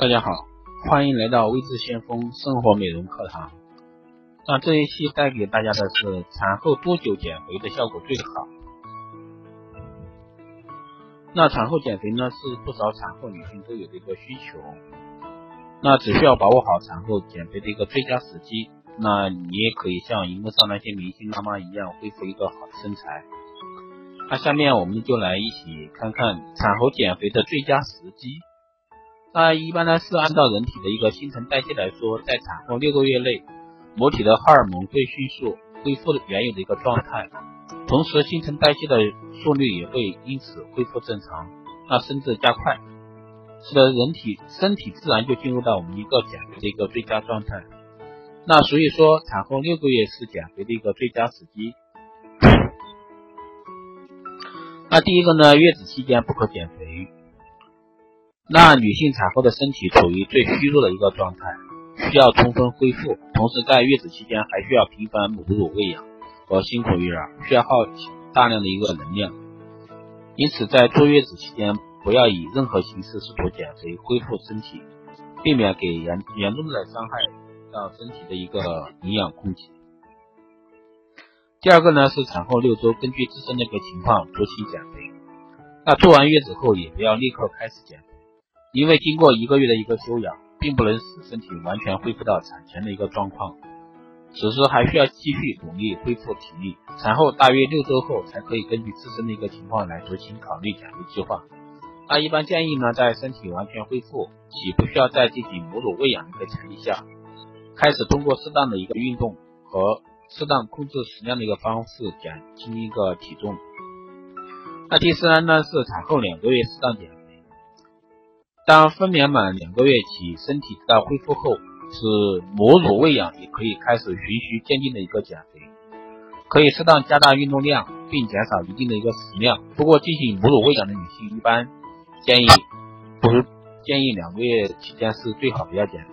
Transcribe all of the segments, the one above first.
大家好，欢迎来到微智先锋生活美容课堂。那这一期带给大家的是产后多久减肥的效果最好？那产后减肥呢，是不少产后女性都有的一个需求。那只需要把握好产后减肥的一个最佳时机，那你也可以像荧幕上那些明星妈妈一样，恢复一个好的身材。那下面我们就来一起看看产后减肥的最佳时机。那一般呢是按照人体的一个新陈代谢来说，在产后六个月内，母体的荷尔蒙会迅速恢复原有的一个状态，同时新陈代谢的速率也会因此恢复正常，那甚至加快，使得人体身体自然就进入到我们一个减肥的一个最佳状态。那所以说，产后六个月是减肥的一个最佳时机。那第一个呢，月子期间不可减肥。那女性产后的身体处于最虚弱的一个状态，需要充分恢复，同时在月子期间还需要频繁母乳喂养和辛苦育儿，需要耗大量的一个能量。因此，在坐月子期间，不要以任何形式试图减肥恢复身体，避免给严严重的伤害到身体的一个营养供给。第二个呢是产后六周，根据自身的一个情况酌情减肥。那做完月子后，也不要立刻开始减肥。因为经过一个月的一个休养，并不能使身体完全恢复到产前的一个状况，此时还需要继续努力恢复体力。产后大约六周后，才可以根据自身的一个情况来酌情考虑减肥计划。那一般建议呢，在身体完全恢复且不需要再进行母乳喂养的一个前提下，开始通过适当的一个运动和适当控制食量的一个方式减轻一个体重。那第三呢，是产后两个月适当减。当分娩满两个月起，身体得到恢复后，是母乳喂养也可以开始循序渐进的一个减肥，可以适当加大运动量，并减少一定的一个食量。不过，进行母乳喂养的女性一般建议不建议两个月期间是最好不要减肥，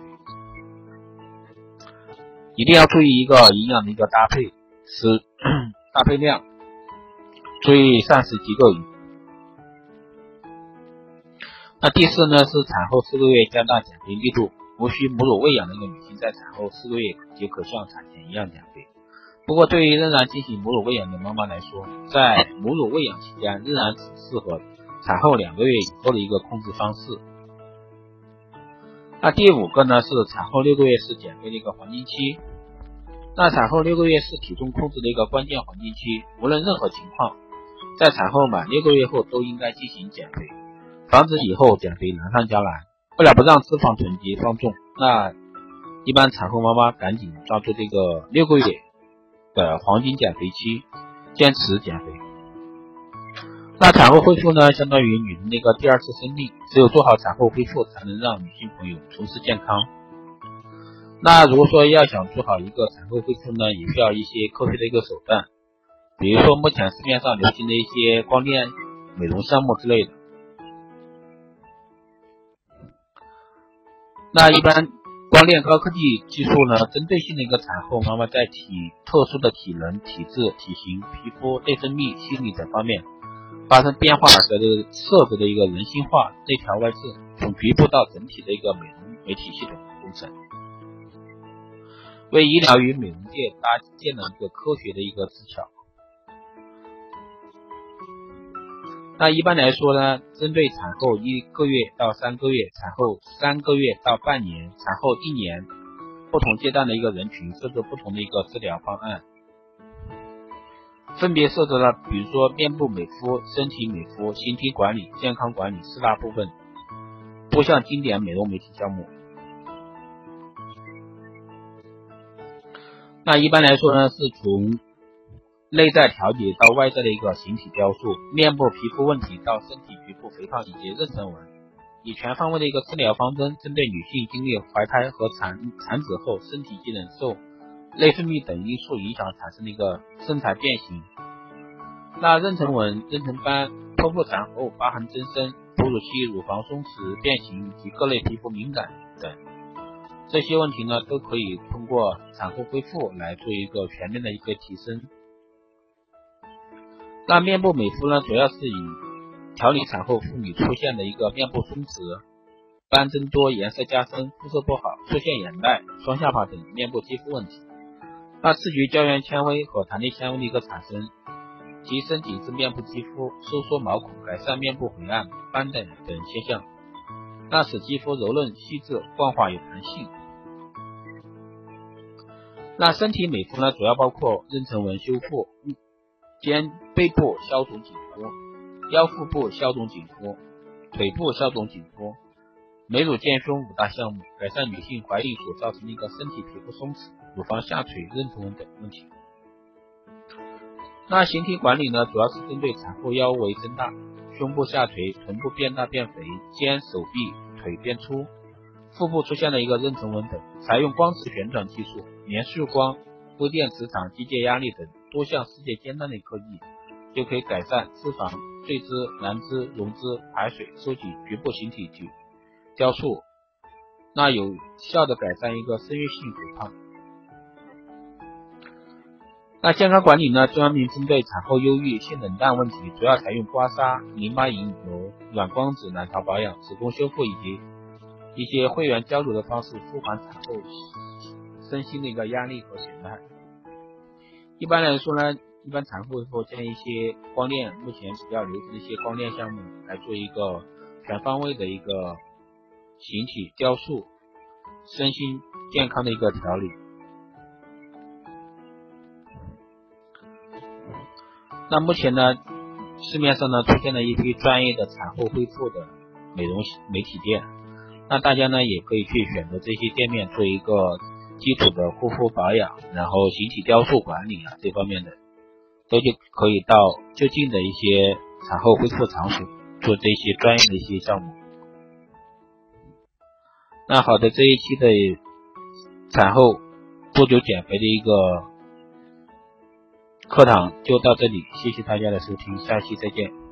一定要注意一个营养的一个搭配，是 搭配量，注意膳食结构。那第四呢是产后四个月加大减肥力度，无需母乳喂养的一个女性在产后四个月即可像产前一样减肥。不过对于仍然进行母乳喂养的妈妈来说，在母乳喂养期间仍然只适合产后两个月以后的一个控制方式。那第五个呢是产后六个月是减肥的一个黄金期。那产后六个月是体重控制的一个关键黄金期，无论任何情况，在产后满六个月后都应该进行减肥。防止以后减肥难上加难，为了不让脂肪囤积放纵，那一般产后妈妈赶紧抓住这个六个月的黄金减肥期，坚持减肥。那产后恢复呢，相当于女人那个第二次生命，只有做好产后恢复，才能让女性朋友重拾健康。那如果说要想做好一个产后恢复呢，也需要一些科学的一个手段，比如说目前市面上流行的一些光电美容项目之类的。那一般光电高科技技术呢，针对性的一个产后妈妈在体特殊的体能、体质、体型、皮肤、内分泌、心理等方面发生变化的这个设置的一个人性化内调外治，从局部到整体的一个美容美体系统工程，为医疗与美容界搭建了一个科学的一个技巧。那一般来说呢，针对产后一个月到三个月、产后三个月到半年、产后一年不同阶段的一个人群，设置不同的一个治疗方案，分别设置了比如说面部美肤、身体美肤、形体管理、健康管理四大部分多项经典美容美体项目。那一般来说呢，是从内在调节到外在的一个形体雕塑，面部皮肤问题到身体局部肥胖以及妊娠纹，以全方位的一个治疗方针，针对女性经历怀胎和产产子后身体机能受内分泌等因素影响产生的一个身材变形。那妊娠纹、妊娠斑、剖腹产后疤痕增生、哺乳期乳房松弛变形以及各类皮肤敏感等这些问题呢，都可以通过产后恢复来做一个全面的一个提升。那面部美肤呢，主要是以调理产后妇女出现的一个面部松弛、斑增多、颜色加深、肤色不好、出现眼袋、双下巴等面部肌肤问题。那刺激胶原纤维和弹力纤维的一个产生，提升紧致面部肌肤，收缩毛孔，改善面部灰暗、斑等等现象。那使肌肤柔润、细致、光滑有弹性。那身体美肤呢，主要包括妊娠纹修复、肩背部消肿紧肤、腰腹部消肿紧肤、腿部消肿紧肤、美乳健胸五大项目，改善女性怀孕所造成的一个身体皮肤松弛、乳房下垂、妊娠纹等问题。那形体管理呢，主要是针对产后腰围增大、胸部下垂、臀部变大变肥、肩手臂腿变粗。腹部出现了一个妊娠纹等，采用光磁旋转技术、连续光、微电磁场、机械压力等多项世界尖端的科技，就可以改善脂肪坠脂、燃脂、溶脂、排水、收紧局部形体及雕塑，那有效的改善一个生育性肥胖。那健康管理呢，专门针对产后忧郁、性冷淡问题，主要采用刮痧、淋巴引流、软光子、卵巢保养、子宫修复以及。一些会员交流的方式，舒缓产后身心的一个压力和损害。一般来说呢，一般产后后建议一些光电，目前比较流行的一些光电项目来做一个全方位的一个形体雕塑、身心健康的一个调理。那目前呢，市面上呢出现了一批专业的产后恢复的美容媒体店。那大家呢也可以去选择这些店面做一个基础的护肤保养，然后形体雕塑管理啊这方面的，都就可以到就近的一些产后恢复场所做这些专业的一些项目。那好的，这一期的产后不久减肥的一个课堂就到这里，谢谢大家的收听，下期再见。